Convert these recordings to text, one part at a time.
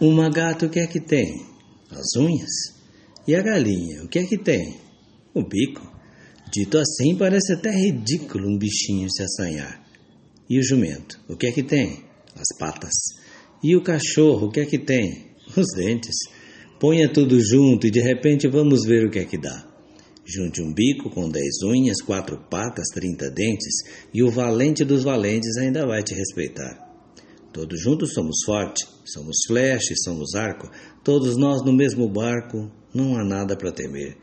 Uma gata, o que é que tem? As unhas. E a galinha, o que é que tem? O bico. Dito assim, parece até ridículo um bichinho se assanhar. E o jumento, o que é que tem? As patas. E o cachorro, o que é que tem? Os dentes. Ponha tudo junto e de repente vamos ver o que é que dá. Junte um bico com dez unhas, quatro patas, trinta dentes, e o valente dos valentes ainda vai te respeitar. Todos juntos somos forte, somos flecha e somos arco, todos nós no mesmo barco, não há nada para temer.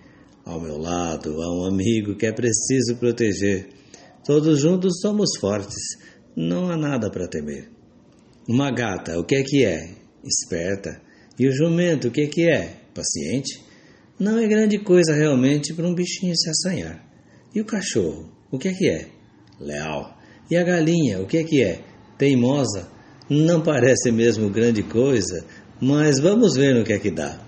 Ao meu lado há um amigo que é preciso proteger. Todos juntos somos fortes, não há nada para temer. Uma gata, o que é que é? Esperta. E o jumento, o que é que é? Paciente. Não é grande coisa realmente para um bichinho se assanhar. E o cachorro, o que é que é? Leal. E a galinha, o que é que é? Teimosa. Não parece mesmo grande coisa, mas vamos ver no que é que dá.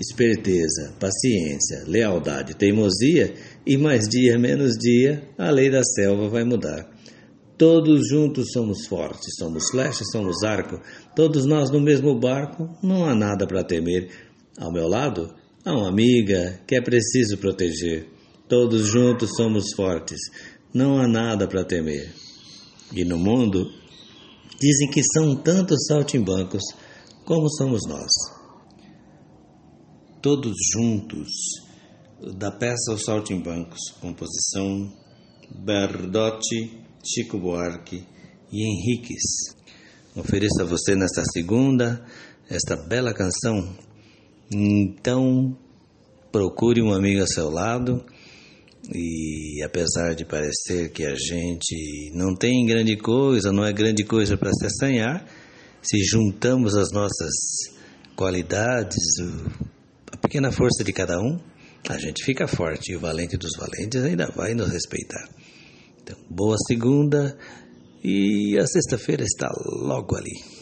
Esperteza, paciência, lealdade, teimosia e mais dia menos dia a lei da selva vai mudar. Todos juntos somos fortes, somos flecha, somos arco, todos nós no mesmo barco, não há nada para temer. Ao meu lado há uma amiga que é preciso proteger. Todos juntos somos fortes, não há nada para temer. E no mundo Dizem que são tantos saltimbancos como somos nós. Todos juntos, da peça Os Saltimbancos, composição Berdotti, Chico Buarque e Henriques. Ofereço a você nesta segunda esta bela canção. Então, procure um amigo a seu lado e apesar de parecer que a gente não tem grande coisa, não é grande coisa para se assanhar, se juntamos as nossas qualidades, a pequena força de cada um, a gente fica forte e o valente dos valentes ainda vai nos respeitar. Então, boa segunda e a sexta-feira está logo ali.